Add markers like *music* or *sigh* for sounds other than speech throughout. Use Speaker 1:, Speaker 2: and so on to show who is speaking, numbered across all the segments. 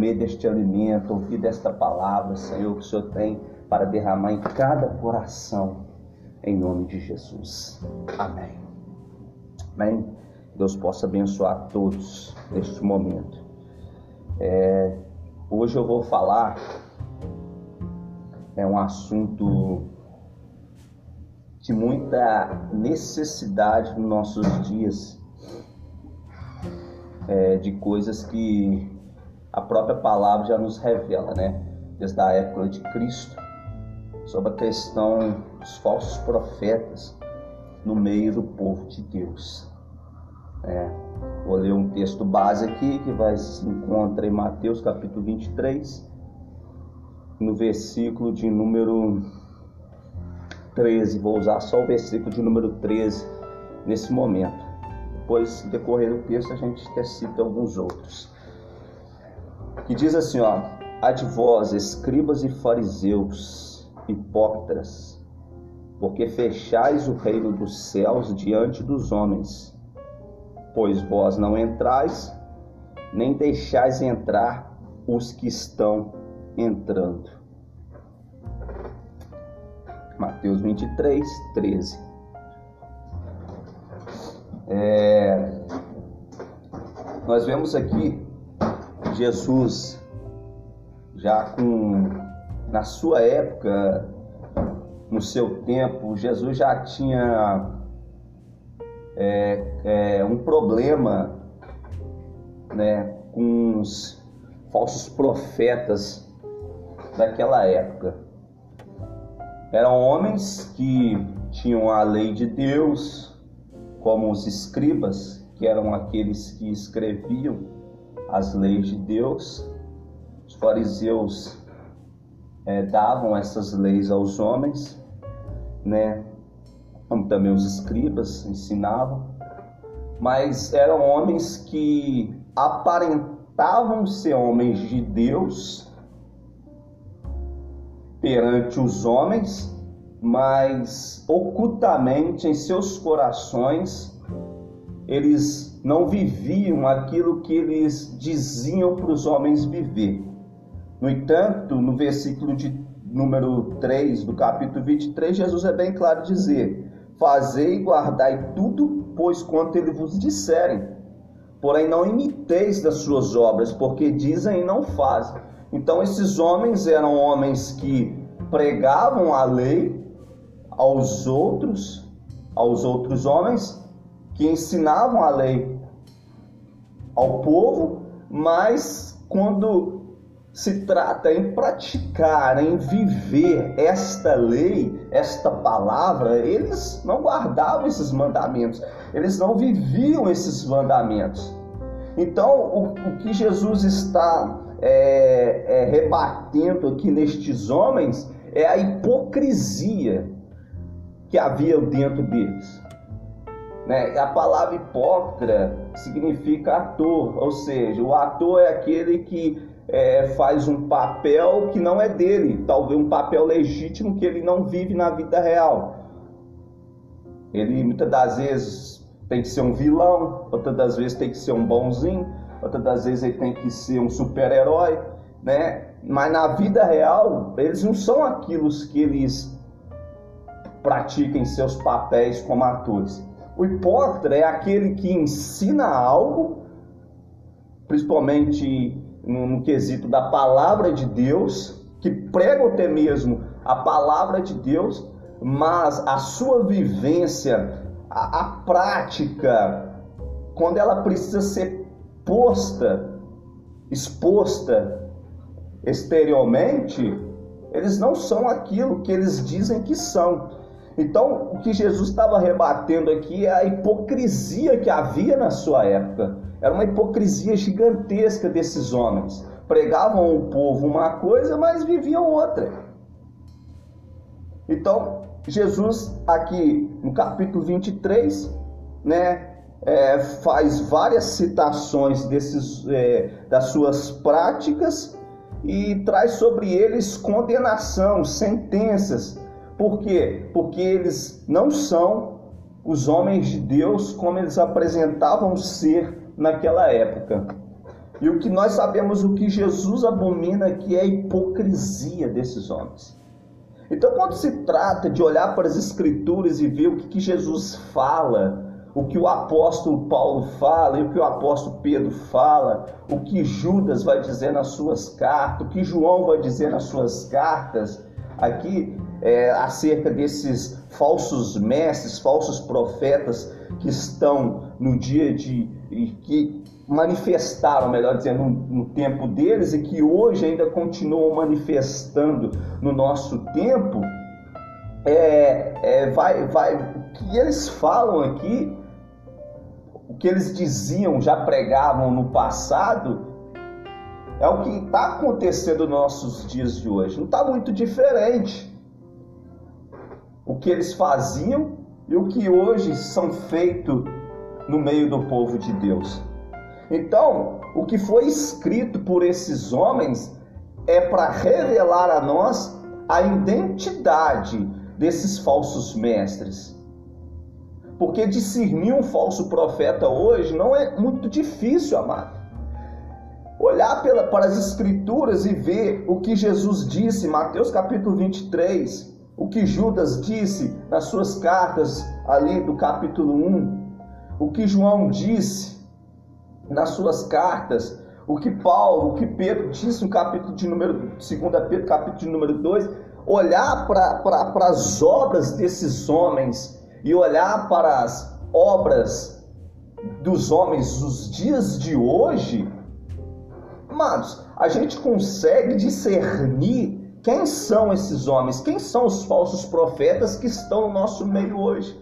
Speaker 1: comer deste alimento, ouvir desta palavra, Senhor, que o Senhor tem para derramar em cada coração, em nome de Jesus. Amém. Amém. Deus possa abençoar todos neste momento. É, hoje eu vou falar é um assunto de muita necessidade nos nossos dias, é, de coisas que a própria palavra já nos revela, né? Desde a época de Cristo, sobre a questão dos falsos profetas no meio do povo de Deus. É, vou ler um texto base aqui que vai se encontra em Mateus capítulo 23, no versículo de número 13. Vou usar só o versículo de número 13 nesse momento. Depois, decorrer do texto, a gente cita alguns outros. Que diz assim, ó: "A de vós, escribas e fariseus, hipócritas, porque fechais o reino dos céus diante dos homens, pois vós não entrais, nem deixais entrar os que estão entrando. Mateus 23, 13. É, nós vemos aqui Jesus já com na sua época, no seu tempo, Jesus já tinha é, é, um problema né, com os falsos profetas daquela época. Eram homens que tinham a lei de Deus, como os escribas, que eram aqueles que escreviam as leis de Deus. Os fariseus é, davam essas leis aos homens, né? Como também os escribas ensinavam, mas eram homens que aparentavam ser homens de Deus perante os homens, mas ocultamente em seus corações eles não viviam aquilo que eles diziam para os homens viver. No entanto, no versículo de número 3 do capítulo 23, Jesus é bem claro dizer: Fazei e guardai tudo, pois quanto ele vos disserem. Porém, não imiteis das suas obras, porque dizem e não fazem. Então, esses homens eram homens que pregavam a lei aos outros, aos outros homens, que ensinavam a lei ao povo, mas quando se trata em praticar, em viver esta lei, esta palavra, eles não guardavam esses mandamentos, eles não viviam esses mandamentos. Então, o, o que Jesus está é, é, rebatendo aqui nestes homens é a hipocrisia que havia dentro deles. Né? A palavra hipócrita significa ator, ou seja, o ator é aquele que é, faz um papel que não é dele, talvez um papel legítimo que ele não vive na vida real. Ele muitas das vezes tem que ser um vilão, outras das vezes tem que ser um bonzinho, outras das vezes ele tem que ser um super-herói, né? Mas na vida real, eles não são aquilo que eles praticam em seus papéis como atores. O hipócrita é aquele que ensina algo, principalmente no, quesito da palavra de Deus, que prega até mesmo a palavra de Deus, mas a sua vivência, a, a prática, quando ela precisa ser posta, exposta exteriormente, eles não são aquilo que eles dizem que são. Então, o que Jesus estava rebatendo aqui é a hipocrisia que havia na sua época. Era uma hipocrisia gigantesca desses homens. Pregavam ao povo uma coisa, mas viviam outra. Então, Jesus, aqui no capítulo 23, né, é, faz várias citações desses, é, das suas práticas e traz sobre eles condenação, sentenças. Por quê? Porque eles não são os homens de Deus como eles apresentavam ser naquela época. E o que nós sabemos, o que Jesus abomina, que é a hipocrisia desses homens. Então, quando se trata de olhar para as Escrituras e ver o que Jesus fala, o que o apóstolo Paulo fala e o que o apóstolo Pedro fala, o que Judas vai dizer nas suas cartas, o que João vai dizer nas suas cartas, aqui é, acerca desses falsos mestres, falsos profetas que estão no dia de. que manifestaram, melhor dizendo, no, no tempo deles e que hoje ainda continuam manifestando no nosso tempo, é, é, vai, vai, o que eles falam aqui, o que eles diziam, já pregavam no passado, é o que está acontecendo nos nossos dias de hoje. Não está muito diferente. O que eles faziam e o que hoje são feito no meio do povo de Deus. Então, o que foi escrito por esses homens é para revelar a nós a identidade desses falsos mestres. Porque discernir um falso profeta hoje não é muito difícil, amado. Olhar pela, para as Escrituras e ver o que Jesus disse, Mateus capítulo 23, o que Judas disse nas suas cartas ali do capítulo 1, o que João disse nas suas cartas, o que Paulo, o que Pedro disse no capítulo de número 2 Pedro, capítulo de número 2, olhar para as obras desses homens e olhar para as obras dos homens dos dias de hoje, amados, a gente consegue discernir quem são esses homens, quem são os falsos profetas que estão no nosso meio hoje.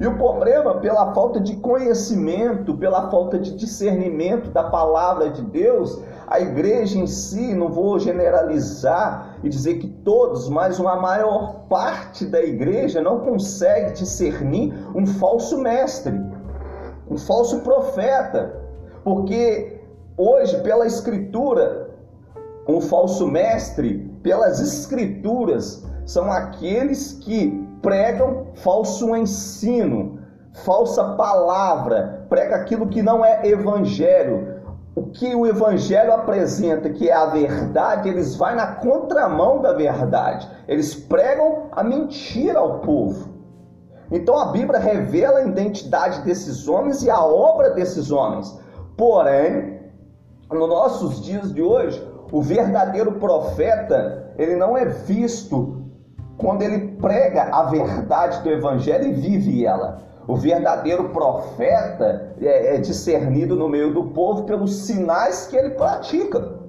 Speaker 1: E o problema, pela falta de conhecimento, pela falta de discernimento da palavra de Deus, a igreja em si, não vou generalizar e dizer que todos, mas uma maior parte da igreja não consegue discernir um falso mestre, um falso profeta, porque hoje, pela escritura, um falso mestre, pelas escrituras, são aqueles que pregam falso ensino, falsa palavra, prega aquilo que não é evangelho. O que o evangelho apresenta, que é a verdade, eles vão na contramão da verdade. Eles pregam a mentira ao povo. Então a Bíblia revela a identidade desses homens e a obra desses homens. Porém, nos nossos dias de hoje, o verdadeiro profeta, ele não é visto quando ele prega a verdade do evangelho e vive ela. O verdadeiro profeta é, é discernido no meio do povo pelos sinais que ele pratica.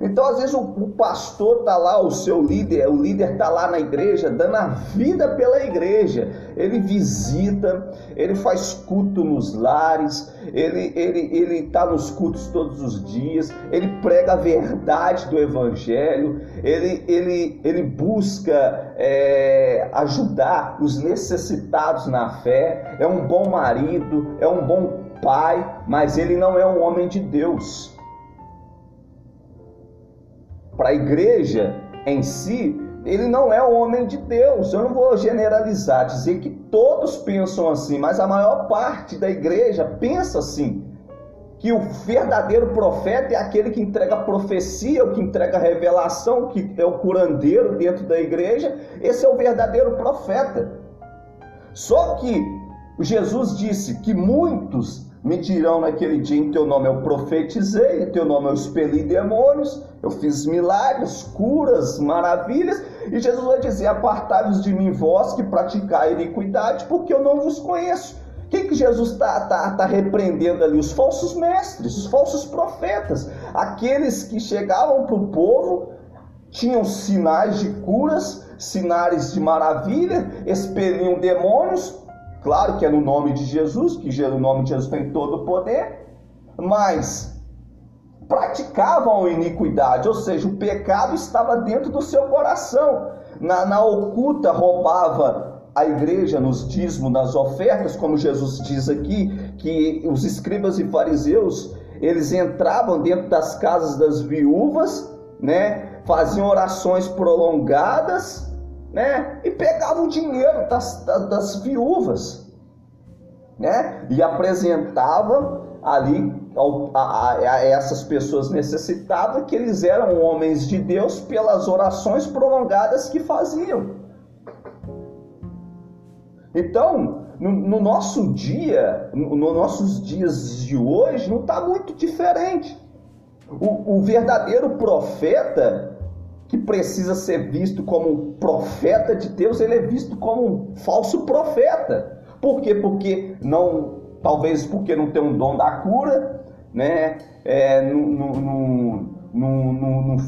Speaker 1: Então, às vezes, o, o pastor está lá, o seu líder, o líder está lá na igreja, dando a vida pela igreja. Ele visita, ele faz culto nos lares, ele está ele, ele tá nos cultos todos os dias, ele prega a verdade do evangelho, ele, ele, ele busca é, ajudar os necessitados na fé, é um bom marido, é um bom pai, mas ele não é um homem de Deus para a igreja em si, ele não é homem de Deus. Eu não vou generalizar, dizer que todos pensam assim, mas a maior parte da igreja pensa assim. Que o verdadeiro profeta é aquele que entrega profecia, o que entrega revelação, que é o curandeiro dentro da igreja. Esse é o verdadeiro profeta. Só que Jesus disse que muitos me dirão naquele dia: em teu nome eu profetizei, em teu nome eu expeli demônios, eu fiz milagres, curas, maravilhas. E Jesus vai dizer: Apartai-vos de mim, vós que praticai iniquidade, porque eu não vos conheço. Quem que Jesus está tá, tá repreendendo ali? Os falsos mestres, os falsos profetas, aqueles que chegavam para o povo, tinham sinais de curas, sinais de maravilha, expeliam demônios, Claro que é no nome de Jesus, que o nome de Jesus tem todo o poder, mas praticavam iniquidade, ou seja, o pecado estava dentro do seu coração. Na, na oculta roubava a igreja nos dízimos, nas ofertas, como Jesus diz aqui, que os escribas e fariseus, eles entravam dentro das casas das viúvas, né? Faziam orações prolongadas, né? E pegava o dinheiro das, das, viúvas, né? E apresentava ali a, a, essas pessoas necessitadas que eles eram homens de Deus pelas orações prolongadas que faziam. Então, no, no nosso dia, nos no nossos dias de hoje, não está muito diferente. O, o verdadeiro profeta, que precisa ser visto como um profeta de Deus, ele é visto como um falso profeta. Por quê? Porque não, talvez porque não tem um dom da cura, né? É, não,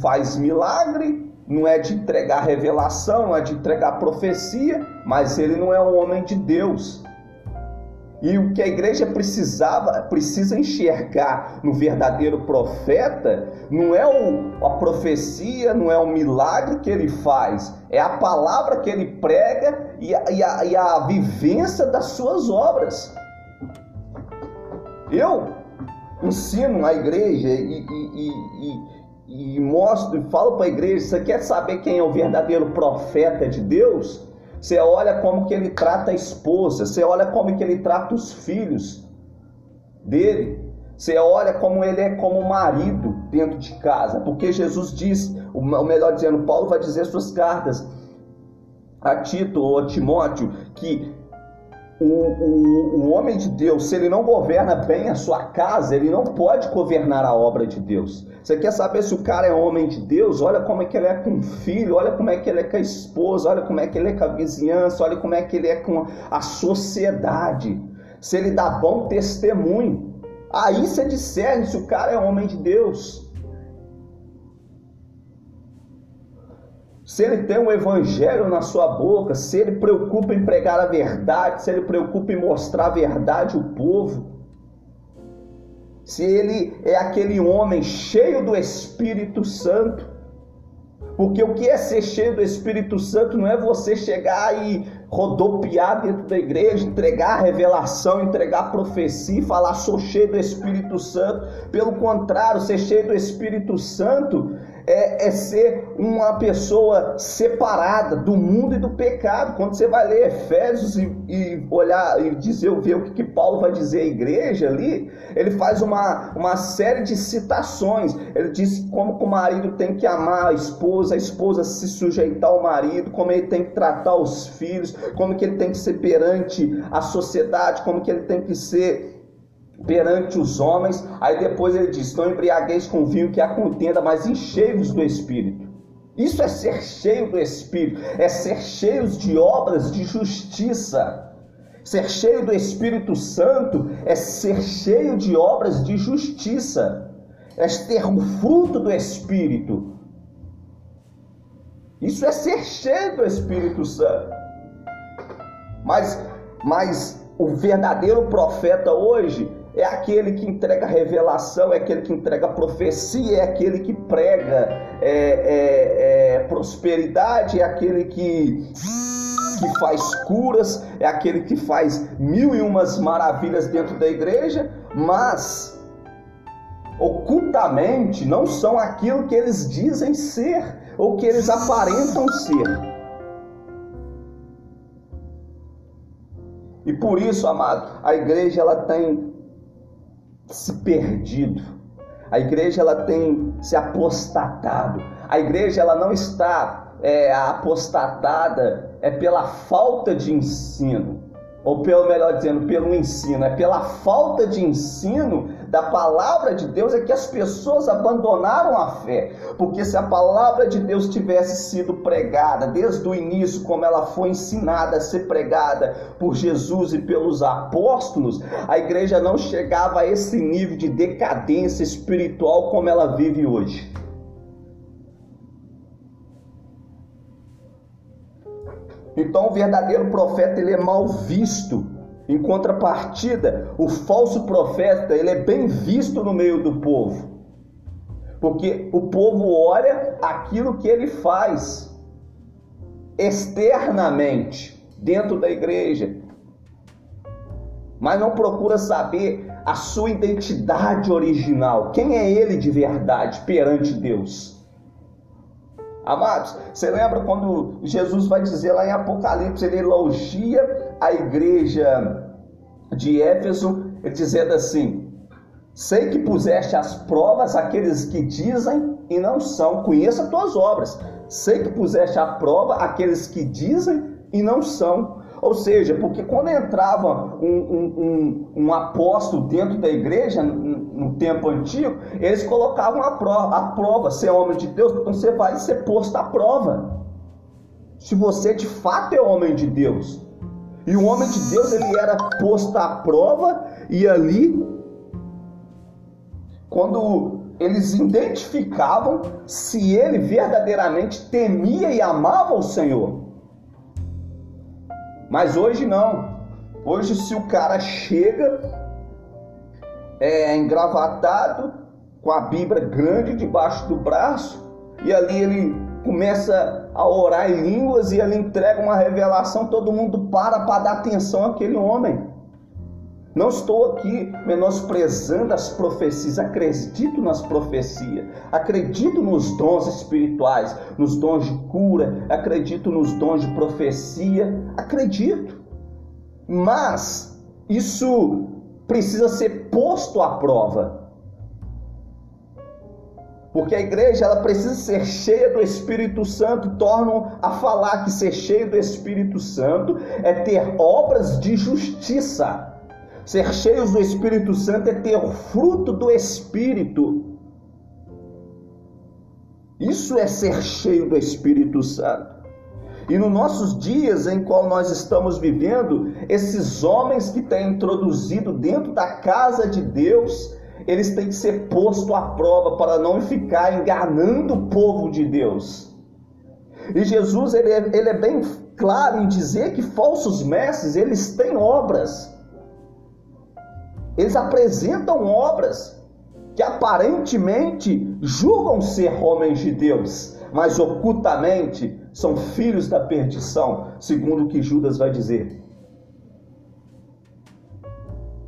Speaker 1: faz milagre, não é de entregar revelação, não é de entregar profecia, mas ele não é um homem de Deus. E o que a igreja precisava, precisa enxergar no verdadeiro profeta, não é o, a profecia, não é o milagre que ele faz, é a palavra que ele prega e a, e a, e a vivência das suas obras. Eu ensino a igreja e, e, e, e mostro e falo para a igreja: você quer saber quem é o verdadeiro profeta de Deus? Você olha como que ele trata a esposa, você olha como que ele trata os filhos dele. Você olha como ele é como marido dentro de casa, porque Jesus diz, o melhor dizendo, Paulo vai dizer suas cartas a Tito ou a Timóteo que o, o, homem de Deus, se ele não governa bem a sua casa, ele não pode governar a obra de Deus. Você quer saber se o cara é homem de Deus? Olha como é que ele é com o filho, olha como é que ele é com a esposa, olha como é que ele é com a vizinhança, olha como é que ele é com a sociedade. Se ele dá bom testemunho, aí você discerne se o cara é homem de Deus. Se ele tem um evangelho na sua boca, se ele preocupa em pregar a verdade, se ele preocupa em mostrar a verdade ao povo, se ele é aquele homem cheio do Espírito Santo, porque o que é ser cheio do Espírito Santo não é você chegar e rodopiar dentro da igreja, entregar a revelação, entregar a profecia e falar sou cheio do Espírito Santo. Pelo contrário, ser cheio do Espírito Santo é, é, ser uma pessoa separada do mundo e do pecado. Quando você vai ler Efésios e, e olhar e dizer, ver o que, que, Paulo vai dizer à igreja ali, ele faz uma, uma série de citações. Ele diz como o marido tem que amar a esposa, a esposa se sujeitar ao marido, como ele tem que tratar os filhos, como que ele tem que ser perante a sociedade, como que ele tem que ser perante os homens. Aí depois ele diz: Não embriagueis com vinho que há contenda, mas enchei-vos do Espírito. Isso é ser cheio do Espírito, é ser cheios de obras de justiça. Ser cheio do Espírito Santo é ser cheio de obras de justiça, é ter o fruto do Espírito. Isso é ser cheio do Espírito Santo. Mas, mas o verdadeiro profeta hoje é aquele que entrega revelação, é aquele que entrega profecia, é aquele que prega é, é, é, prosperidade, é aquele que, que faz curas, é aquele que faz mil e umas maravilhas dentro da igreja, mas ocultamente não são aquilo que eles dizem ser ou que eles aparentam ser. E por isso, amado, a igreja ela tem se perdido. A igreja ela tem se apostatado. A igreja ela não está é, apostatada é pela falta de ensino ou pelo melhor dizendo, pelo ensino, é pela falta de ensino da palavra de Deus é que as pessoas abandonaram a fé. Porque se a palavra de Deus tivesse sido pregada desde o início, como ela foi ensinada a ser pregada por Jesus e pelos apóstolos, a igreja não chegava a esse nível de decadência espiritual como ela vive hoje. Então o verdadeiro profeta ele é mal visto. Em contrapartida, o falso profeta ele é bem visto no meio do povo. Porque o povo olha aquilo que ele faz externamente dentro da igreja, mas não procura saber a sua identidade original. Quem é ele de verdade perante Deus? Amados, você lembra quando Jesus vai dizer lá em Apocalipse, ele elogia a igreja de Éfeso, dizendo assim: Sei que puseste as provas aqueles que dizem e não são. Conheça as tuas obras. Sei que puseste à prova aqueles que dizem e não são. Ou seja, porque quando entrava um, um, um, um apóstolo dentro da igreja, no tempo antigo, eles colocavam a prova, a prova, ser homem de Deus, então você vai ser posto à prova. Se você de fato é homem de Deus. E o homem de Deus, ele era posto à prova, e ali, quando eles identificavam se ele verdadeiramente temia e amava o Senhor. Mas hoje não. Hoje, se o cara chega é, engravatado, com a Bíblia grande debaixo do braço, e ali ele começa a orar em línguas e ele entrega uma revelação, todo mundo para para dar atenção àquele homem. Não estou aqui menosprezando as profecias, acredito nas profecias, acredito nos dons espirituais, nos dons de cura, acredito nos dons de profecia, acredito. Mas isso precisa ser posto à prova. Porque a igreja ela precisa ser cheia do Espírito Santo, tornam a falar que ser cheio do Espírito Santo é ter obras de justiça. Ser cheios do Espírito Santo é ter o fruto do Espírito. Isso é ser cheio do Espírito Santo. E nos nossos dias em qual nós estamos vivendo, esses homens que têm introduzido dentro da casa de Deus, eles têm que ser postos à prova para não ficar enganando o povo de Deus. E Jesus ele é, ele é bem claro em dizer que falsos mestres eles têm obras. Eles apresentam obras que aparentemente julgam ser homens de Deus, mas ocultamente são filhos da perdição, segundo o que Judas vai dizer.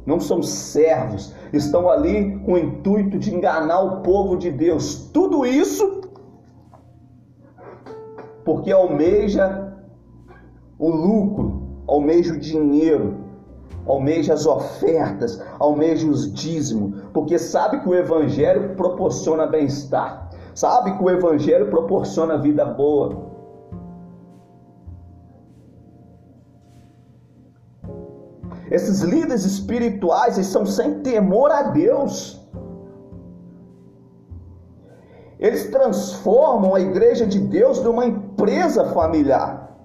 Speaker 1: Não são servos, estão ali com o intuito de enganar o povo de Deus. Tudo isso porque almeja o lucro, almeja o dinheiro, almeja as ofertas, almeja os dízimos, porque sabe que o Evangelho proporciona bem-estar, sabe que o Evangelho proporciona vida boa. Esses líderes espirituais eles são sem temor a Deus. Eles transformam a igreja de Deus numa empresa familiar.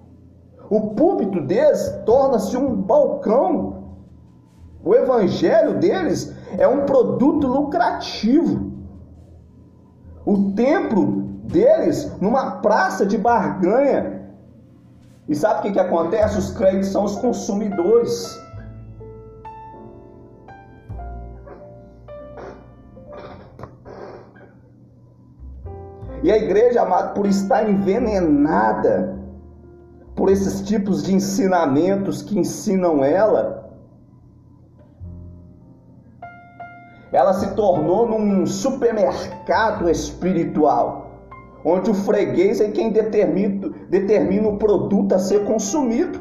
Speaker 1: O púlpito deles torna-se um balcão o evangelho deles é um produto lucrativo. O templo deles numa praça de barganha. E sabe o que, que acontece? Os crentes são os consumidores. E a igreja, amado, por estar envenenada por esses tipos de ensinamentos que ensinam ela, ela se tornou num supermercado espiritual, onde o freguês é quem determina, determina o produto a ser consumido.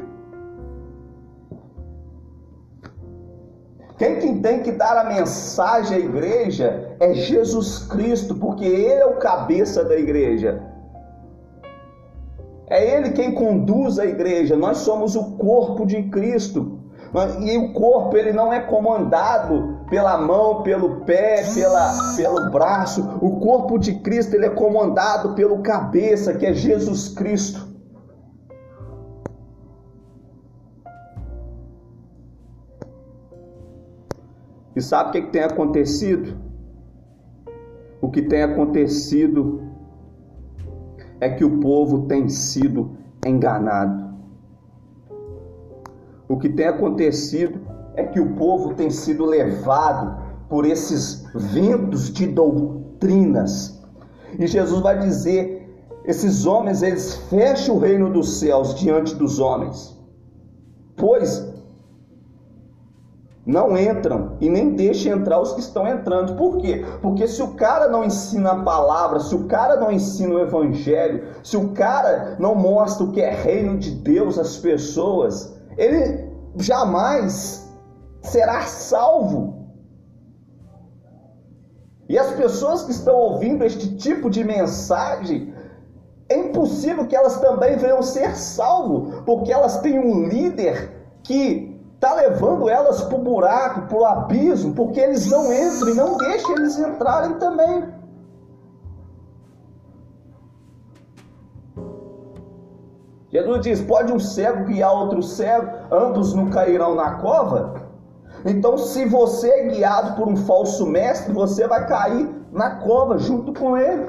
Speaker 1: Quem, quem tem que dar a mensagem à igreja é Jesus Cristo, porque Ele é o cabeça da igreja. É Ele quem conduz a igreja, nós somos o corpo de Cristo. E o corpo ele não é comandado pela mão, pelo pé, pela, pelo braço. O corpo de Cristo ele é comandado pelo cabeça, que é Jesus Cristo. E sabe o que, que tem acontecido? O que tem acontecido é que o povo tem sido enganado. O que tem acontecido é que o povo tem sido levado por esses ventos de doutrinas. E Jesus vai dizer: esses homens eles fecham o reino dos céus diante dos homens, pois não entram e nem deixam entrar os que estão entrando. Por quê? Porque se o cara não ensina a palavra, se o cara não ensina o evangelho, se o cara não mostra o que é reino de Deus às pessoas, ele jamais será salvo. E as pessoas que estão ouvindo este tipo de mensagem, é impossível que elas também venham ser salvos, porque elas têm um líder que está levando elas para o buraco, para o abismo, porque eles não entram e não deixam eles entrarem também. Jesus diz: pode um cego guiar outro cego, ambos não cairão na cova? Então, se você é guiado por um falso mestre, você vai cair na cova junto com ele.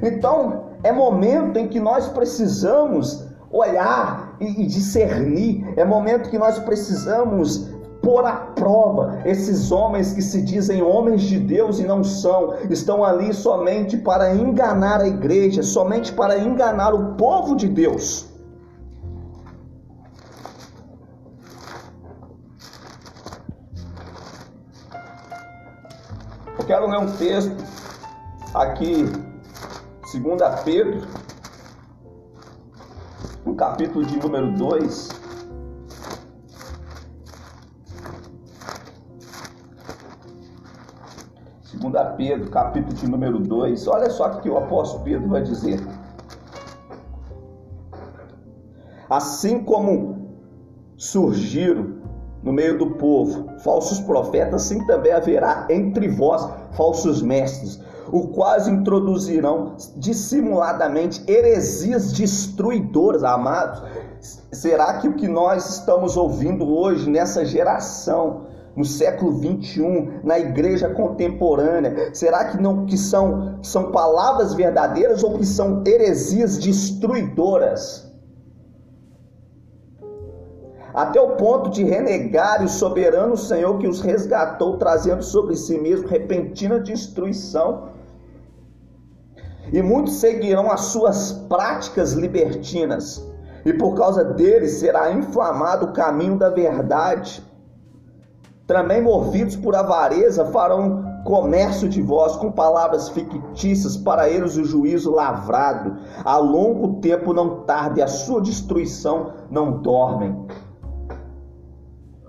Speaker 1: Então, é momento em que nós precisamos olhar e discernir, é momento que nós precisamos pôr à prova esses homens que se dizem homens de Deus e não são, estão ali somente para enganar a igreja, somente para enganar o povo de Deus. Eu quero ler um texto aqui, 2 Pedro, capítulo de número 2. Segunda Pedro, capítulo de número 2. Olha só o que o apóstolo Pedro vai dizer. Assim como surgiram no meio do povo falsos profetas, assim também haverá entre vós falsos mestres, o quais introduzirão dissimuladamente heresias destruidoras, amados. Será que o que nós estamos ouvindo hoje nessa geração, no século 21, na igreja contemporânea, será que não que são, são palavras verdadeiras ou que são heresias destruidoras? até o ponto de renegar o soberano Senhor que os resgatou, trazendo sobre si mesmo repentina destruição. E muitos seguirão as suas práticas libertinas, e por causa deles será inflamado o caminho da verdade. Também movidos por avareza farão comércio de vós com palavras fictícias, para eles o juízo lavrado. A longo tempo não tarde, a sua destruição não dormem.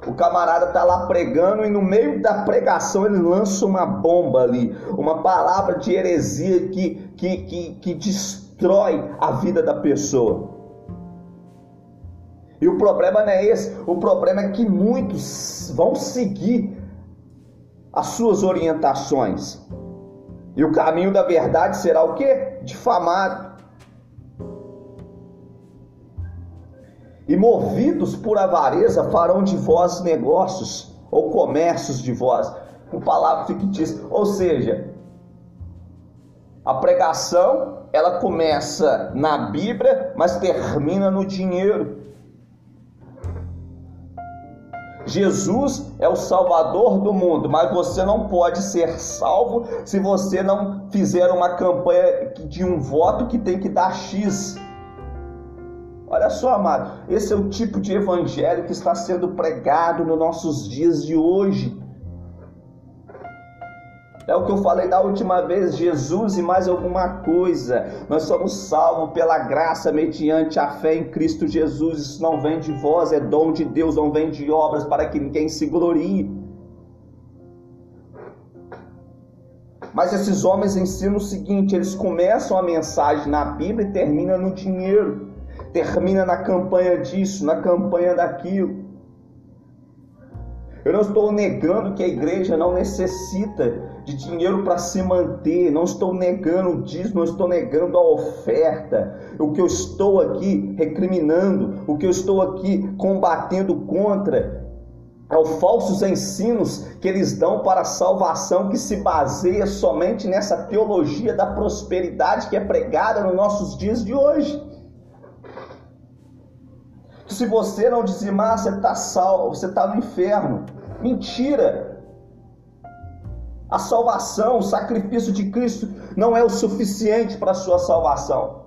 Speaker 1: O camarada tá lá pregando e no meio da pregação ele lança uma bomba ali, uma palavra de heresia que, que, que, que destrói a vida da pessoa. E o problema não é esse, o problema é que muitos vão seguir as suas orientações. E o caminho da verdade será o que? Difamado. E movidos por avareza farão de vós negócios ou comércios de vós, com palavra fictícia. Ou seja, a pregação ela começa na Bíblia, mas termina no dinheiro. Jesus é o Salvador do mundo, mas você não pode ser salvo se você não fizer uma campanha de um voto que tem que dar X. Olha só, amado, esse é o tipo de evangelho que está sendo pregado nos nossos dias de hoje. É o que eu falei da última vez, Jesus e mais alguma coisa. Nós somos salvos pela graça mediante a fé em Cristo Jesus. Isso não vem de vós, é dom de Deus, não vem de obras para que ninguém se glorie. Mas esses homens ensinam o seguinte: eles começam a mensagem na Bíblia e terminam no dinheiro termina na campanha disso, na campanha daquilo. Eu não estou negando que a igreja não necessita de dinheiro para se manter, não estou negando disso, não estou negando a oferta. O que eu estou aqui recriminando, o que eu estou aqui combatendo contra é os falsos ensinos que eles dão para a salvação que se baseia somente nessa teologia da prosperidade que é pregada nos nossos dias de hoje se você não dizimar, você está salvo, você está no inferno. Mentira! A salvação, o sacrifício de Cristo não é o suficiente para a sua salvação.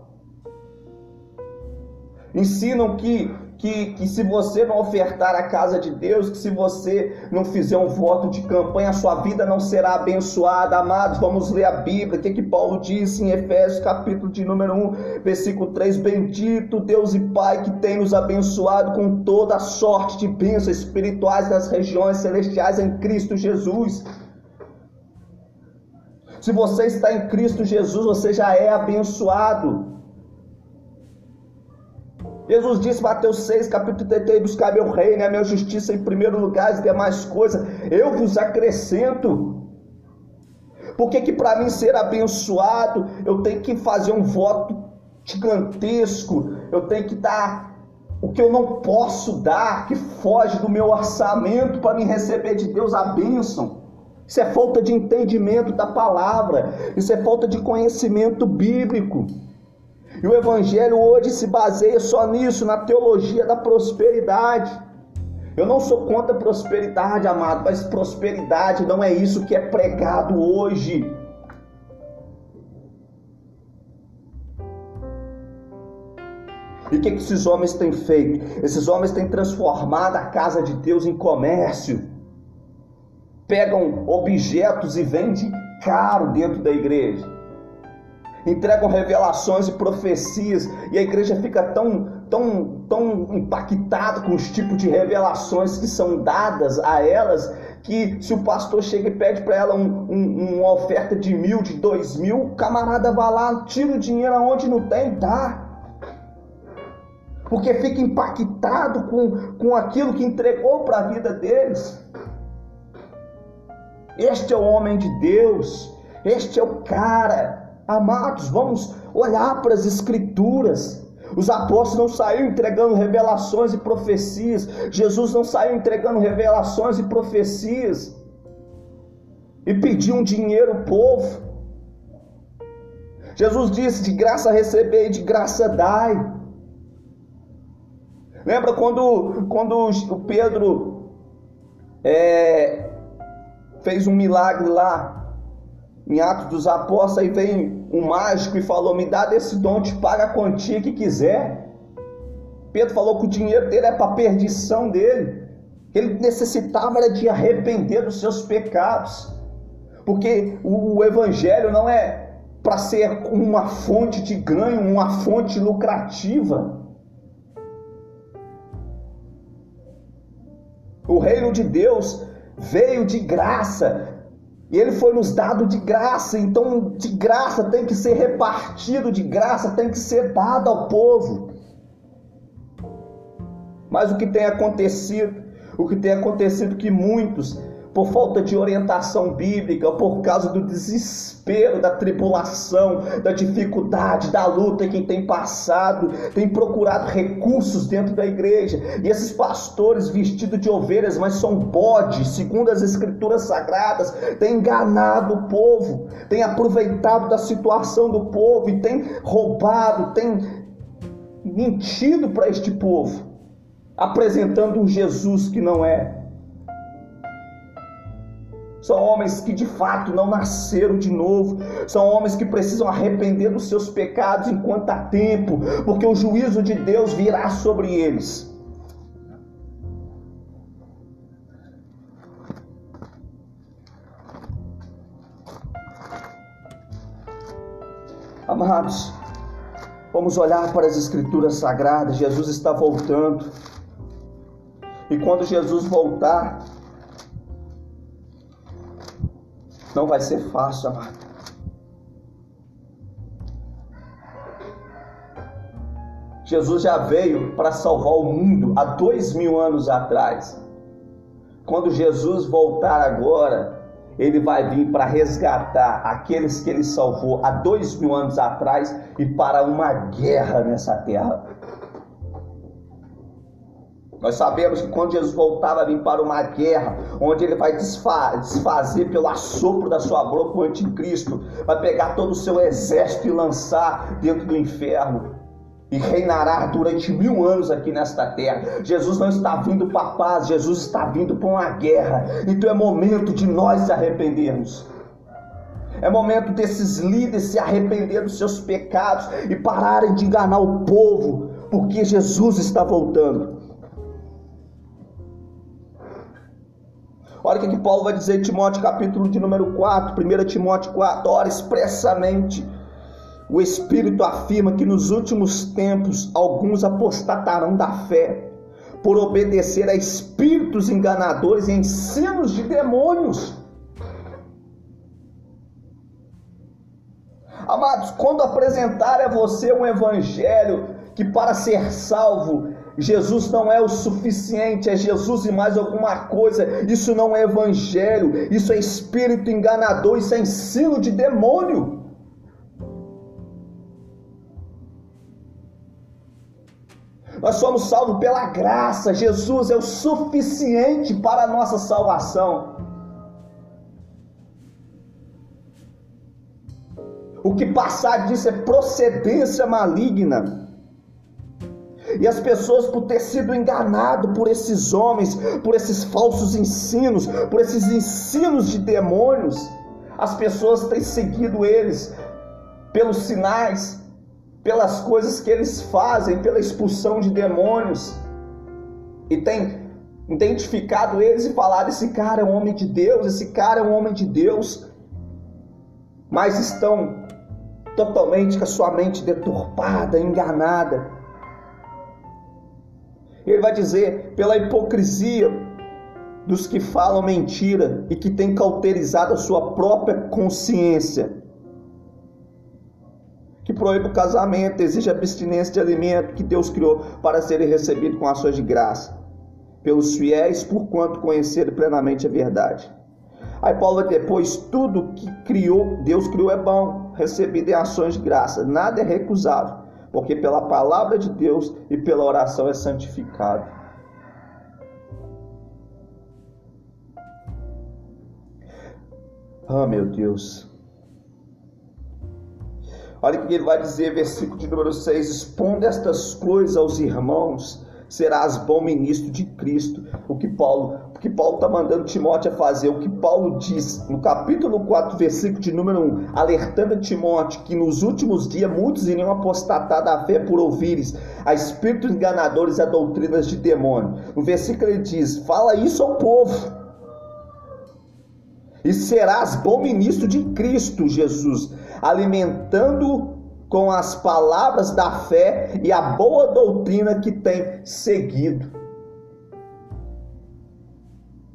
Speaker 1: Ensinam que que, que se você não ofertar a casa de Deus, que se você não fizer um voto de campanha, a sua vida não será abençoada. Amados, vamos ler a Bíblia. O que, que Paulo disse em Efésios, capítulo de número 1, versículo 3: Bendito Deus e Pai que tem nos abençoado com toda a sorte de bênçãos espirituais nas regiões celestiais em Cristo Jesus. Se você está em Cristo Jesus, você já é abençoado. Jesus disse, Mateus 6, capítulo 33, buscar meu reino, a minha justiça em primeiro lugar, e demais coisas, eu vos acrescento. Por que que para mim ser abençoado, eu tenho que fazer um voto gigantesco, eu tenho que dar o que eu não posso dar, que foge do meu orçamento para me receber de Deus a bênção? Isso é falta de entendimento da palavra, isso é falta de conhecimento bíblico. E o Evangelho hoje se baseia só nisso, na teologia da prosperidade. Eu não sou contra prosperidade, amado, mas prosperidade não é isso que é pregado hoje. E o que, que esses homens têm feito? Esses homens têm transformado a casa de Deus em comércio. Pegam objetos e vendem caro dentro da igreja entregam revelações e profecias, e a igreja fica tão, tão, tão impactada com os tipos de revelações que são dadas a elas, que se o pastor chega e pede para ela um, um, uma oferta de mil, de dois mil, o camarada vai lá, tira o dinheiro aonde não tem, dá. Porque fica impactado com, com aquilo que entregou para a vida deles. Este é o homem de Deus, este é o cara Amados, vamos olhar para as Escrituras. Os apóstolos não saíram entregando revelações e profecias. Jesus não saiu entregando revelações e profecias. E pediu um dinheiro ao povo. Jesus disse: de graça receber e de graça dai. Lembra quando, quando o Pedro é, fez um milagre lá em Atos dos Apóstolos, aí vem um mágico e falou: Me dá desse dom, te paga a quantia que quiser. Pedro falou que o dinheiro dele é para perdição dele. Ele necessitava de arrepender dos seus pecados. Porque o evangelho não é para ser uma fonte de ganho, uma fonte lucrativa. O reino de Deus veio de graça, e ele foi nos dado de graça, então de graça tem que ser repartido, de graça tem que ser dado ao povo. Mas o que tem acontecido, o que tem acontecido que muitos por falta de orientação bíblica, por causa do desespero, da tribulação, da dificuldade, da luta que tem passado, tem procurado recursos dentro da igreja. E esses pastores vestidos de ovelhas, mas são bodes, segundo as escrituras sagradas, têm enganado o povo, têm aproveitado da situação do povo e têm roubado, têm mentido para este povo, apresentando um Jesus que não é. São homens que de fato não nasceram de novo. São homens que precisam arrepender dos seus pecados enquanto há tempo, porque o juízo de Deus virá sobre eles. Amados, vamos olhar para as Escrituras Sagradas. Jesus está voltando. E quando Jesus voltar, Não vai ser fácil, amado. Jesus já veio para salvar o mundo há dois mil anos atrás. Quando Jesus voltar agora, ele vai vir para resgatar aqueles que ele salvou há dois mil anos atrás e para uma guerra nessa terra. Nós sabemos que quando Jesus voltar, vai vir para uma guerra, onde ele vai desfazer pelo assopro da sua boca o anticristo, vai pegar todo o seu exército e lançar dentro do inferno. E reinará durante mil anos aqui nesta terra. Jesus não está vindo para paz, Jesus está vindo para uma guerra. Então é momento de nós se arrependermos. É momento desses líderes se arrepender dos seus pecados e pararem de enganar o povo, porque Jesus está voltando. Olha o que, Paulo vai dizer em Timóteo, capítulo de número 4, 1 Timóteo 4, ora expressamente. O Espírito afirma que nos últimos tempos alguns apostatarão da fé, por obedecer a espíritos enganadores e ensinos de demônios. Amados, quando apresentar a você um evangelho que para ser salvo Jesus não é o suficiente, é Jesus e mais alguma coisa. Isso não é evangelho, isso é espírito enganador, isso é ensino de demônio. Nós somos salvos pela graça, Jesus é o suficiente para a nossa salvação. O que passar disso é procedência maligna. E as pessoas, por ter sido enganado por esses homens, por esses falsos ensinos, por esses ensinos de demônios, as pessoas têm seguido eles pelos sinais, pelas coisas que eles fazem, pela expulsão de demônios, e têm identificado eles e falado: esse cara é um homem de Deus, esse cara é um homem de Deus, mas estão totalmente com a sua mente deturpada, enganada ele vai dizer: pela hipocrisia dos que falam mentira e que têm cauterizado a sua própria consciência, que proíbe o casamento, exige abstinência de alimento que Deus criou para serem recebidos com ações de graça, pelos fiéis, por quanto conhecerem plenamente a verdade. Aí Paulo vai dizer, pois tudo que criou, Deus criou é bom, recebido em ações de graça, nada é recusável porque pela palavra de Deus e pela oração é santificado. Ah, meu Deus. Olha o que ele vai dizer, versículo de número 6: Exponde estas coisas aos irmãos, serás bom ministro de Cristo. O que Paulo, que Paulo está mandando Timóteo a fazer, o que Paulo diz no capítulo 4, versículo de número 1, alertando a Timóteo que nos últimos dias muitos iriam apostatar da fé por ouvires a espíritos enganadores e a doutrinas de demônio. No versículo ele diz: fala isso ao povo. E serás bom ministro de Cristo Jesus, alimentando com as palavras da fé e a boa doutrina que tem seguido.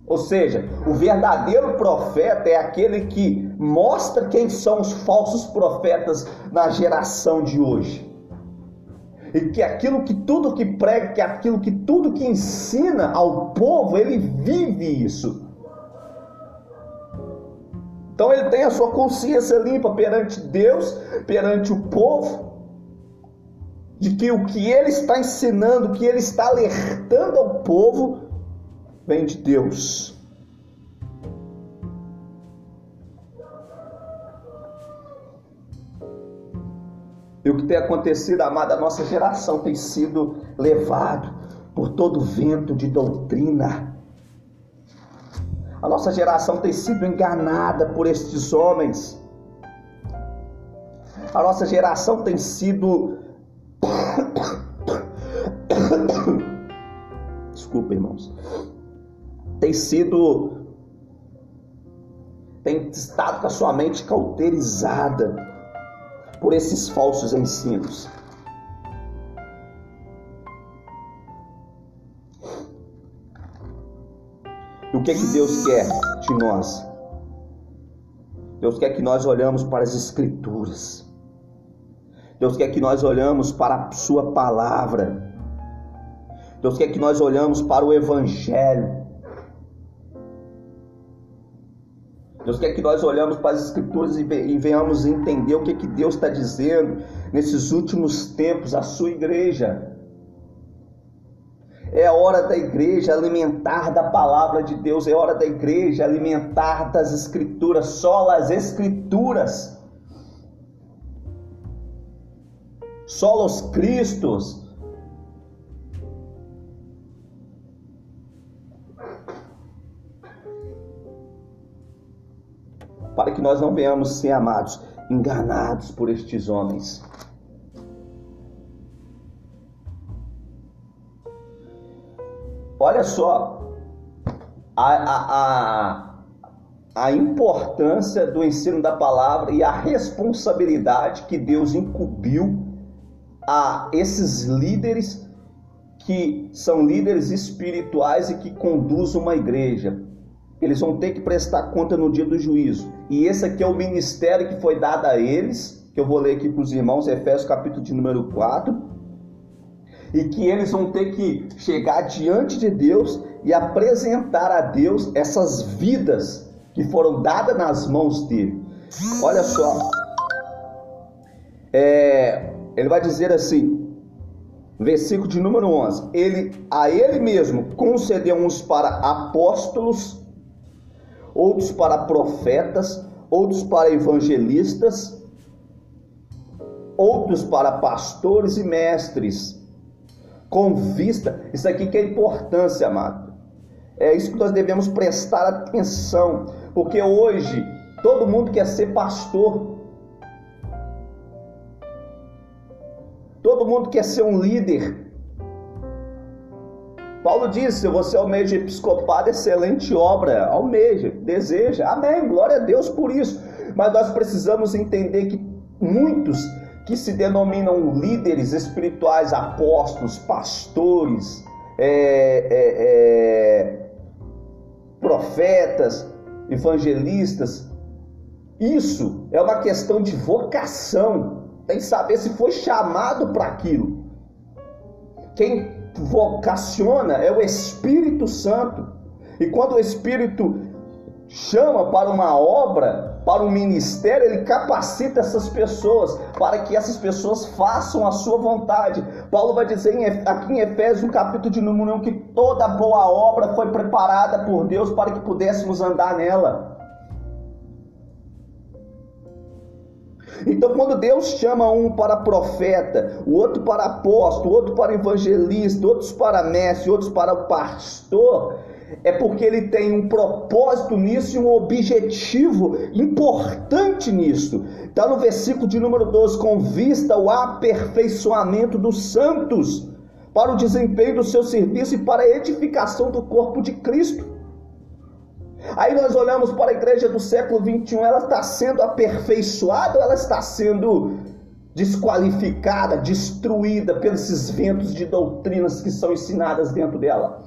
Speaker 1: Ou seja, o verdadeiro profeta é aquele que mostra quem são os falsos profetas na geração de hoje. E que aquilo que tudo que prega, que aquilo que tudo que ensina ao povo, ele vive isso. Então ele tem a sua consciência limpa perante Deus, perante o povo, de que o que ele está ensinando, o que ele está alertando ao povo, vem de Deus. E o que tem acontecido, amada, a nossa geração tem sido levado por todo vento de doutrina a nossa geração tem sido enganada por estes homens. A nossa geração tem sido. *coughs* Desculpa, irmãos. Tem sido. Tem estado com a sua mente cauterizada por esses falsos ensinos. o que que Deus quer de nós? Deus quer que nós olhamos para as escrituras. Deus quer que nós olhamos para a sua palavra. Deus quer que nós olhamos para o evangelho. Deus quer que nós olhamos para as escrituras e venhamos entender o que, que Deus está dizendo nesses últimos tempos à sua igreja. É hora da igreja alimentar da palavra de Deus, é hora da igreja alimentar das escrituras, só as escrituras. Só os Cristos. Nós não venhamos ser amados, enganados por estes homens. Olha só a, a, a, a importância do ensino da palavra e a responsabilidade que Deus incumbiu a esses líderes que são líderes espirituais e que conduzem uma igreja. Eles vão ter que prestar conta no dia do juízo. E esse aqui é o ministério que foi dado a eles, que eu vou ler aqui para os irmãos, Efésios capítulo de número 4, e que eles vão ter que chegar diante de Deus e apresentar a Deus essas vidas que foram dadas nas mãos dele. Olha só, é, ele vai dizer assim, versículo de número 11: Ele a ele mesmo concedeu uns para apóstolos, outros para profetas, outros para evangelistas, outros para pastores e mestres, com vista, isso aqui que é importância, amado. É isso que nós devemos prestar atenção, porque hoje todo mundo quer ser pastor. Todo mundo quer ser um líder. Paulo disse: se você almeja episcopado, excelente obra, almeja, deseja. Amém, glória a Deus por isso. Mas nós precisamos entender que muitos que se denominam líderes espirituais, apóstolos, pastores, é, é, é, profetas, evangelistas, isso é uma questão de vocação. Tem que saber se foi chamado para aquilo. Quem vocaciona é o Espírito Santo. E quando o Espírito chama para uma obra, para um ministério, ele capacita essas pessoas para que essas pessoas façam a sua vontade. Paulo vai dizer aqui em Efésios, no capítulo de número 1, que toda boa obra foi preparada por Deus para que pudéssemos andar nela. Então, quando Deus chama um para profeta, o outro para apóstolo, o outro para evangelista, outros para mestre, outros para pastor, é porque ele tem um propósito nisso e um objetivo importante nisso. Está no versículo de número 12: com vista ao aperfeiçoamento dos santos, para o desempenho do seu serviço e para a edificação do corpo de Cristo. Aí nós olhamos para a igreja do século 21, ela está sendo aperfeiçoada ou ela está sendo desqualificada, destruída pelos ventos de doutrinas que são ensinadas dentro dela?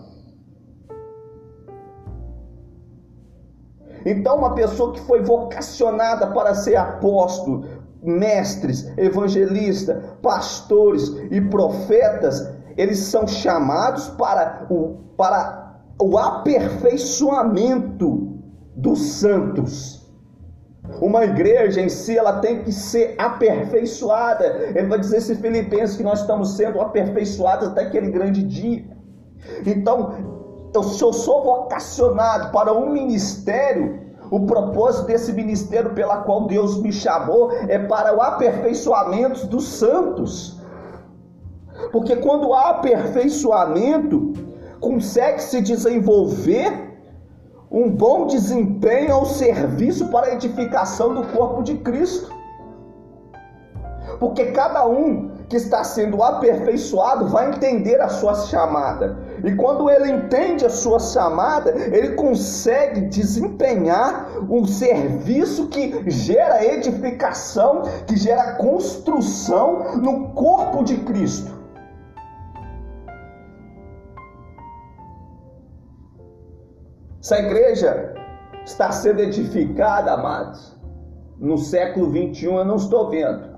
Speaker 1: Então, uma pessoa que foi vocacionada para ser apóstolo, mestres, evangelistas, pastores e profetas, eles são chamados para o, para o aperfeiçoamento dos santos. Uma igreja em si, ela tem que ser aperfeiçoada. Ele vai dizer esse Filipenses que nós estamos sendo aperfeiçoados até aquele grande dia. Então, eu, se eu sou vocacionado para um ministério, o propósito desse ministério pela qual Deus me chamou é para o aperfeiçoamento dos santos. Porque quando há aperfeiçoamento, consegue se desenvolver um bom desempenho ao serviço para a edificação do corpo de Cristo. Porque cada um que está sendo aperfeiçoado vai entender a sua chamada. E quando ele entende a sua chamada, ele consegue desempenhar um serviço que gera edificação, que gera construção no corpo de Cristo. Essa igreja está sendo edificada, amados, no século 21, eu não estou vendo.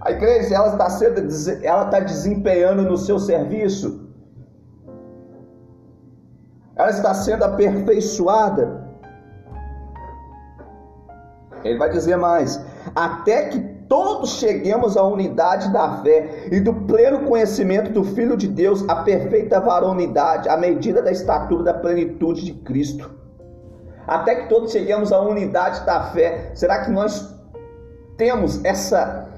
Speaker 1: A igreja ela está sendo, ela está desempenhando no seu serviço. Ela está sendo aperfeiçoada. Ele vai dizer mais: até que todos cheguemos à unidade da fé e do pleno conhecimento do Filho de Deus, a perfeita varonidade, à medida da estatura da plenitude de Cristo. Até que todos cheguemos à unidade da fé. Será que nós temos essa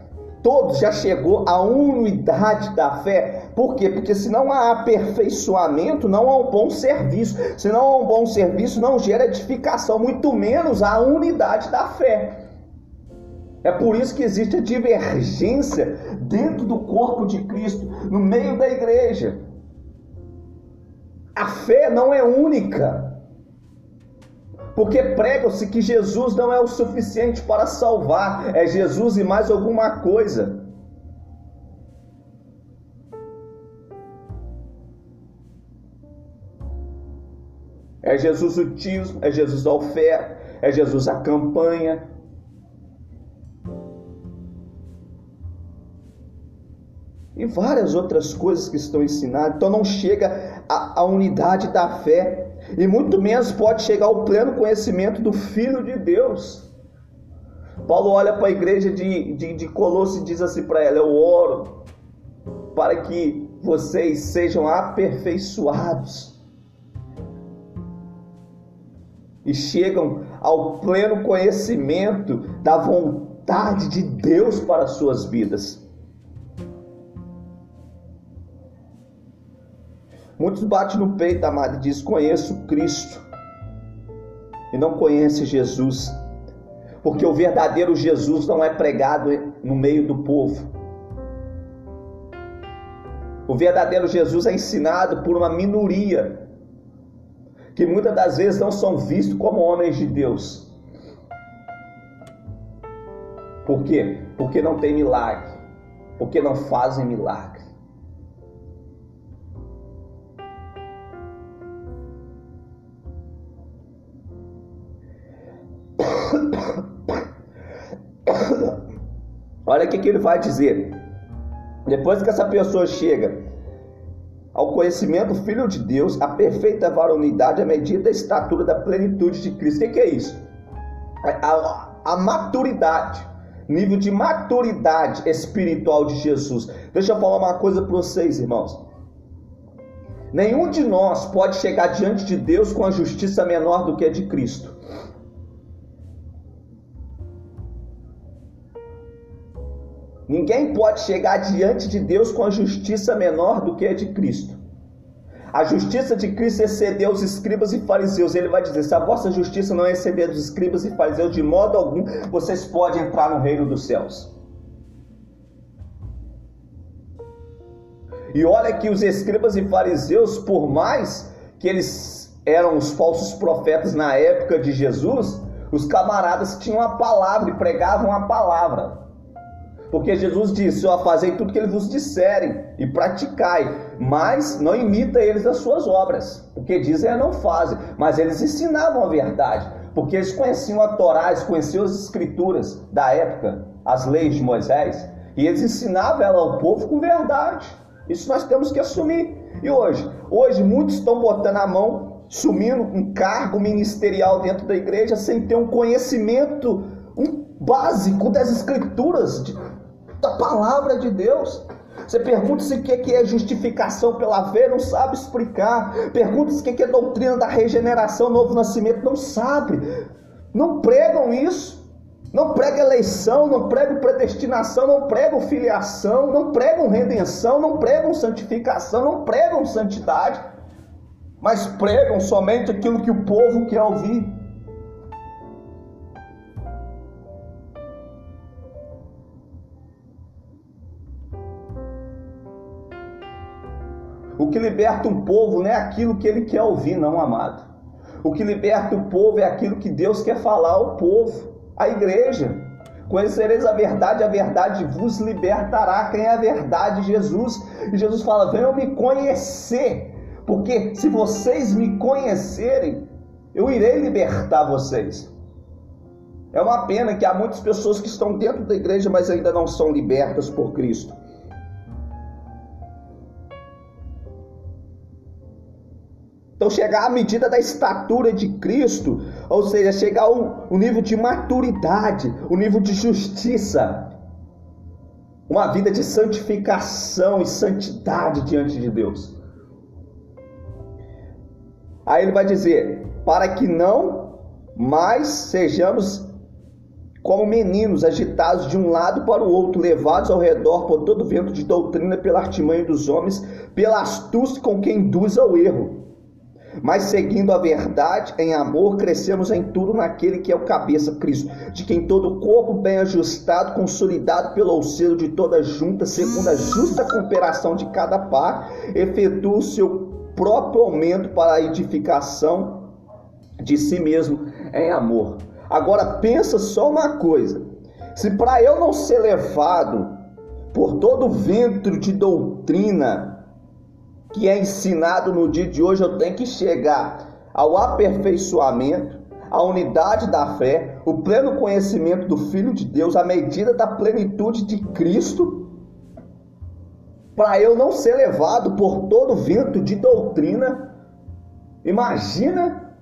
Speaker 1: todos já chegou à unidade da fé. Por quê? Porque se não há aperfeiçoamento, não há um bom serviço. Se não há um bom serviço, não gera edificação, muito menos a unidade da fé. É por isso que existe a divergência dentro do corpo de Cristo, no meio da igreja. A fé não é única. Porque pregam-se que Jesus não é o suficiente para salvar, é Jesus e mais alguma coisa. É Jesus o tismo, é Jesus a oferta, é Jesus a campanha. E várias outras coisas que estão ensinadas. Então não chega à unidade da fé. E muito menos pode chegar ao pleno conhecimento do Filho de Deus. Paulo olha para a igreja de, de, de Colosso e diz assim para ela: Eu oro para que vocês sejam aperfeiçoados e chegam ao pleno conhecimento da vontade de Deus para as suas vidas. Muitos batem no peito, amado, e diz: Conheço Cristo e não conhece Jesus, porque o verdadeiro Jesus não é pregado no meio do povo. O verdadeiro Jesus é ensinado por uma minoria que muitas das vezes não são vistos como homens de Deus. Por quê? Porque não tem milagre. Porque não fazem milagre. Olha o que, que ele vai dizer. Depois que essa pessoa chega ao conhecimento Filho de Deus, a perfeita varonidade, a medida da estatura da plenitude de Cristo. O que, que é isso? A, a, a maturidade, nível de maturidade espiritual de Jesus. Deixa eu falar uma coisa para vocês, irmãos. Nenhum de nós pode chegar diante de Deus com a justiça menor do que a de Cristo. Ninguém pode chegar diante de Deus com a justiça menor do que a de Cristo. A justiça de Cristo excedeu os escribas e fariseus. Ele vai dizer: se a vossa justiça não exceder dos escribas e fariseus, de modo algum vocês podem entrar no reino dos céus. E olha que os escribas e fariseus, por mais que eles eram os falsos profetas na época de Jesus, os camaradas tinham a palavra e pregavam a palavra. Porque Jesus disse: Ó, fazei tudo que eles vos disserem e praticai, mas não imita eles as suas obras. O que dizem é não fazem, mas eles ensinavam a verdade, porque eles conheciam a Torá, eles conheciam as escrituras da época, as leis de Moisés, e eles ensinavam ela ao povo com verdade. Isso nós temos que assumir. E hoje? Hoje muitos estão botando a mão, sumindo um cargo ministerial dentro da igreja sem ter um conhecimento um básico das escrituras, de, da palavra de Deus. Você pergunta se o que é justificação pela fé, não sabe explicar. Pergunta se o que é doutrina da regeneração, novo nascimento, não sabe. Não pregam isso. Não pregam eleição, não pregam predestinação, não pregam filiação, não pregam redenção, não pregam santificação, não pregam santidade, mas pregam somente aquilo que o povo quer ouvir. O que liberta um povo não é aquilo que ele quer ouvir, não, amado. O que liberta o povo é aquilo que Deus quer falar ao povo, à igreja. Conhecereis a verdade, a verdade vos libertará. Quem é a verdade? Jesus. E Jesus fala: venham me conhecer, porque se vocês me conhecerem, eu irei libertar vocês. É uma pena que há muitas pessoas que estão dentro da igreja, mas ainda não são libertas por Cristo. Então, chegar à medida da estatura de Cristo, ou seja, chegar ao, ao nível de maturidade, o nível de justiça, uma vida de santificação e santidade diante de Deus. Aí ele vai dizer: para que não mais sejamos como meninos agitados de um lado para o outro, levados ao redor por todo vento de doutrina pela artimanha dos homens, pela astúcia com que induz ao erro mas seguindo a verdade em amor, crescemos em tudo naquele que é o cabeça, Cristo, de quem todo o corpo bem ajustado, consolidado pelo auxílio de toda junta, segundo a justa cooperação de cada par, efetua o seu próprio aumento para a edificação de si mesmo em amor. Agora pensa só uma coisa: se para eu não ser levado por todo o vento de doutrina que é ensinado no dia de hoje, eu tenho que chegar ao aperfeiçoamento, à unidade da fé, o pleno conhecimento do Filho de Deus, à medida da plenitude de Cristo, para eu não ser levado por todo vento de doutrina. Imagina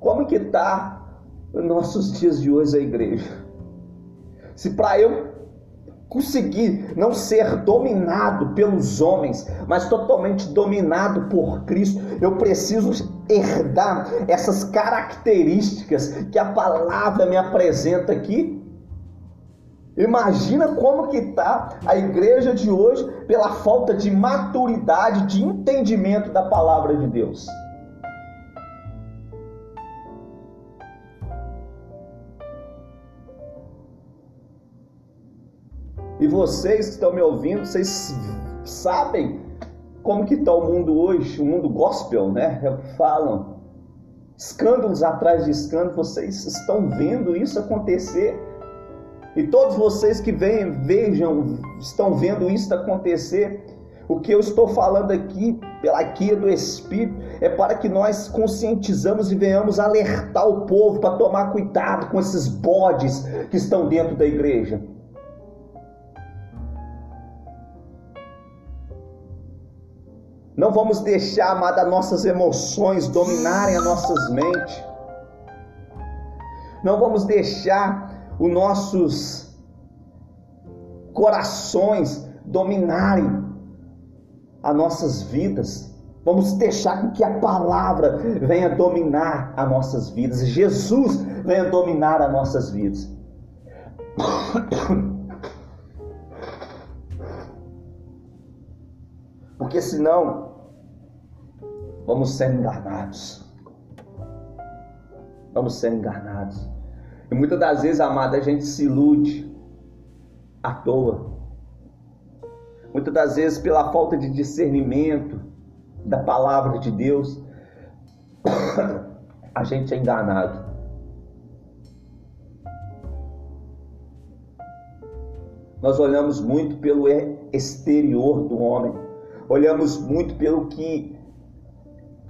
Speaker 1: como que está os nossos dias de hoje a igreja. Se para eu conseguir não ser dominado pelos homens, mas totalmente dominado por Cristo, eu preciso herdar essas características que a palavra me apresenta aqui. Imagina como que está a igreja de hoje pela falta de maturidade, de entendimento da palavra de Deus. E vocês que estão me ouvindo, vocês sabem como que está o mundo hoje, o mundo gospel, né? Falam escândalos atrás de escândalos, vocês estão vendo isso acontecer. E todos vocês que vem, vejam, estão vendo isso acontecer. O que eu estou falando aqui, pela guia do Espírito, é para que nós conscientizamos e venhamos alertar o povo para tomar cuidado com esses bodes que estão dentro da igreja. Não vamos deixar, amada, nossas emoções dominarem as nossas mentes. Não vamos deixar os nossos corações dominarem as nossas vidas. Vamos deixar que a palavra venha dominar as nossas vidas. Jesus venha dominar as nossas vidas. *coughs* Porque senão vamos ser enganados. Vamos ser enganados. E muitas das vezes, amada, a gente se ilude à toa. Muitas das vezes, pela falta de discernimento da palavra de Deus, *coughs* a gente é enganado. Nós olhamos muito pelo exterior do homem, olhamos muito pelo que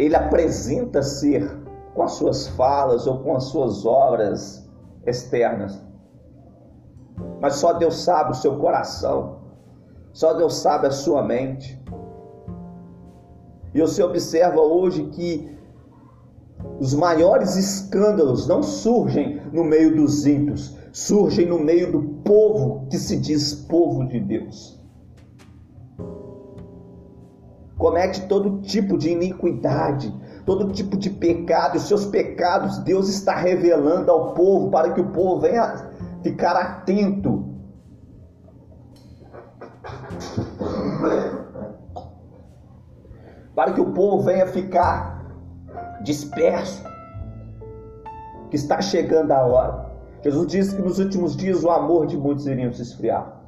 Speaker 1: ele apresenta ser com as suas falas ou com as suas obras externas. Mas só Deus sabe o seu coração, só Deus sabe a sua mente. E você observa hoje que os maiores escândalos não surgem no meio dos ímpios, surgem no meio do povo que se diz povo de Deus comete todo tipo de iniquidade, todo tipo de pecado, os seus pecados Deus está revelando ao povo para que o povo venha ficar atento. Para que o povo venha ficar disperso, que está chegando a hora. Jesus disse que nos últimos dias o amor de muitos iria se esfriar.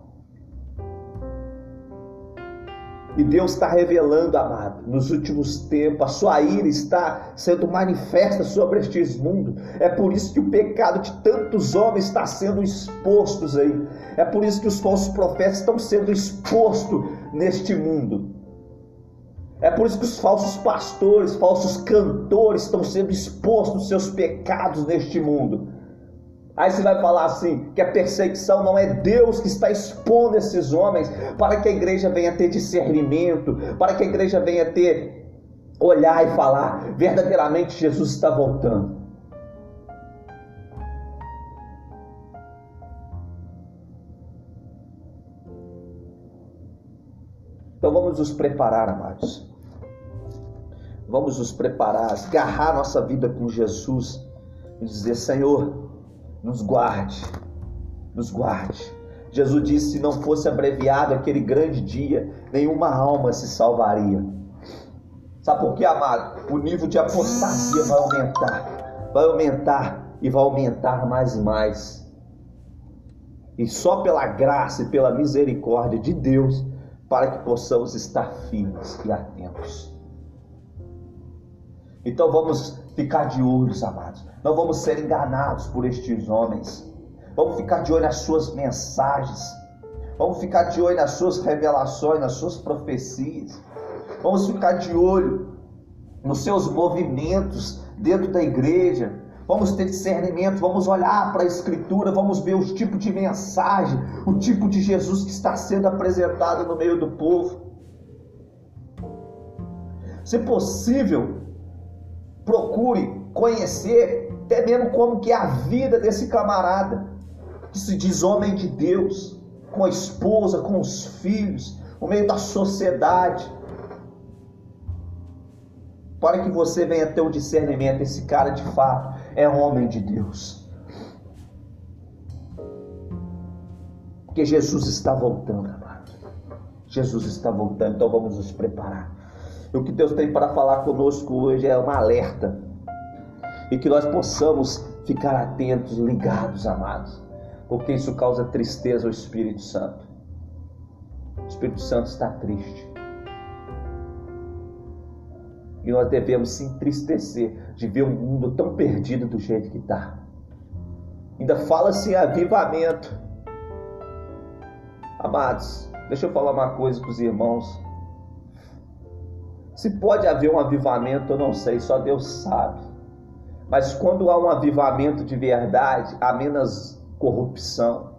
Speaker 1: E Deus está revelando, amado, nos últimos tempos, a sua ira está sendo manifesta sobre este mundo. É por isso que o pecado de tantos homens está sendo exposto aí. É por isso que os falsos profetas estão sendo expostos neste mundo. É por isso que os falsos pastores, falsos cantores estão sendo expostos seus pecados neste mundo. Aí você vai falar assim: que a perseguição não é Deus que está expondo esses homens para que a igreja venha ter discernimento, para que a igreja venha ter olhar e falar: verdadeiramente Jesus está voltando. Então vamos nos preparar, amados. Vamos nos preparar, agarrar nossa vida com Jesus e dizer: Senhor, nos guarde, nos guarde. Jesus disse: se não fosse abreviado aquele grande dia, nenhuma alma se salvaria. Sabe por quê, amado? O nível de apostasia vai aumentar, vai aumentar e vai aumentar mais e mais. E só pela graça e pela misericórdia de Deus, para que possamos estar firmes e atentos. Então vamos ficar de olhos, amados. Não vamos ser enganados por estes homens. Vamos ficar de olho nas suas mensagens. Vamos ficar de olho nas suas revelações, nas suas profecias. Vamos ficar de olho nos seus movimentos dentro da igreja. Vamos ter discernimento, vamos olhar para a Escritura, vamos ver o tipo de mensagem, o tipo de Jesus que está sendo apresentado no meio do povo. Se possível, procure conhecer até mesmo como que é a vida desse camarada que se diz homem de Deus, com a esposa, com os filhos, no meio da sociedade. Para que você venha ter o discernimento, esse cara de fato é homem de Deus. Porque Jesus está voltando, amado. Jesus está voltando, então vamos nos preparar. O que Deus tem para falar conosco hoje é um alerta. E que nós possamos ficar atentos, ligados, amados porque isso causa tristeza ao Espírito Santo. O Espírito Santo está triste. E nós devemos se entristecer de ver um mundo tão perdido do jeito que está. Ainda fala-se em avivamento. Amados, deixa eu falar uma coisa para os irmãos. Se pode haver um avivamento, eu não sei, só Deus sabe. Mas quando há um avivamento de verdade, há menos corrupção.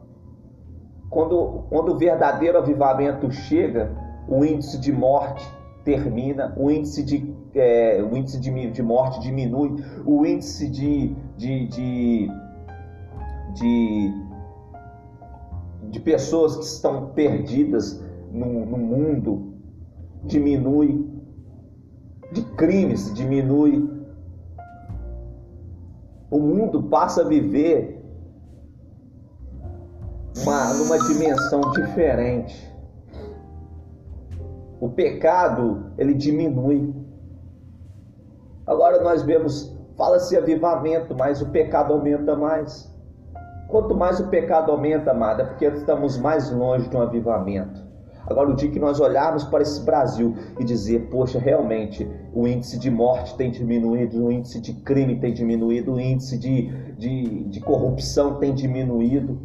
Speaker 1: Quando, quando o verdadeiro avivamento chega, o índice de morte termina, o índice de, é, o índice de, de morte diminui, o índice de, de, de, de, de pessoas que estão perdidas no, no mundo diminui, de crimes diminui. O mundo passa a viver uma, numa dimensão diferente. O pecado, ele diminui. Agora nós vemos, fala-se avivamento, mas o pecado aumenta mais. Quanto mais o pecado aumenta, amada, é porque estamos mais longe de um avivamento. Agora, o dia que nós olharmos para esse Brasil e dizer, poxa, realmente o índice de morte tem diminuído, o índice de crime tem diminuído, o índice de, de, de corrupção tem diminuído,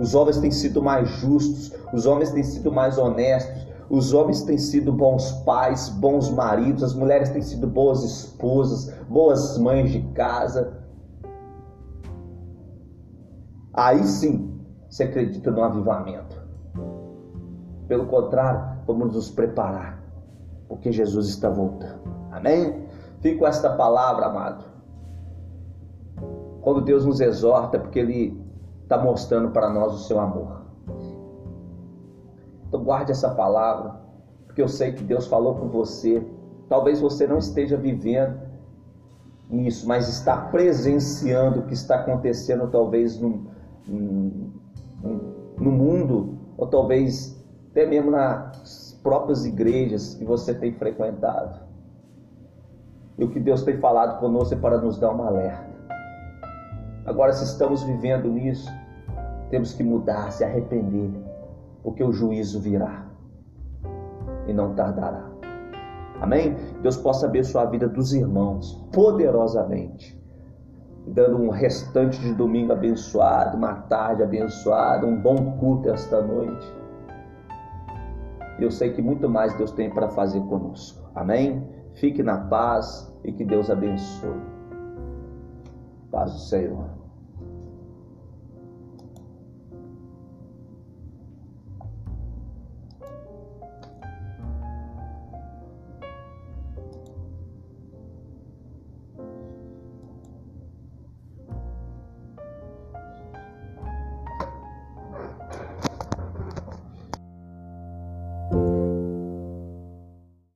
Speaker 1: os homens têm sido mais justos, os homens têm sido mais honestos, os homens têm sido bons pais, bons maridos, as mulheres têm sido boas esposas, boas mães de casa. Aí sim você acredita no avivamento. Pelo contrário, vamos nos preparar, porque Jesus está voltando. Amém? Fique com esta palavra, amado. Quando Deus nos exorta, porque Ele está mostrando para nós o seu amor. Então guarde essa palavra, porque eu sei que Deus falou com você. Talvez você não esteja vivendo nisso, mas está presenciando o que está acontecendo, talvez no, no mundo, ou talvez até mesmo nas próprias igrejas que você tem frequentado. E o que Deus tem falado conosco é para nos dar um alerta. Agora, se estamos vivendo nisso, temos que mudar, se arrepender, porque o juízo virá e não tardará. Amém? Deus possa abençoar a vida dos irmãos poderosamente, dando um restante de domingo abençoado, uma tarde abençoada, um bom culto esta noite. Eu sei que muito mais Deus tem para fazer conosco. Amém? Fique na paz e que Deus abençoe. Paz do Senhor.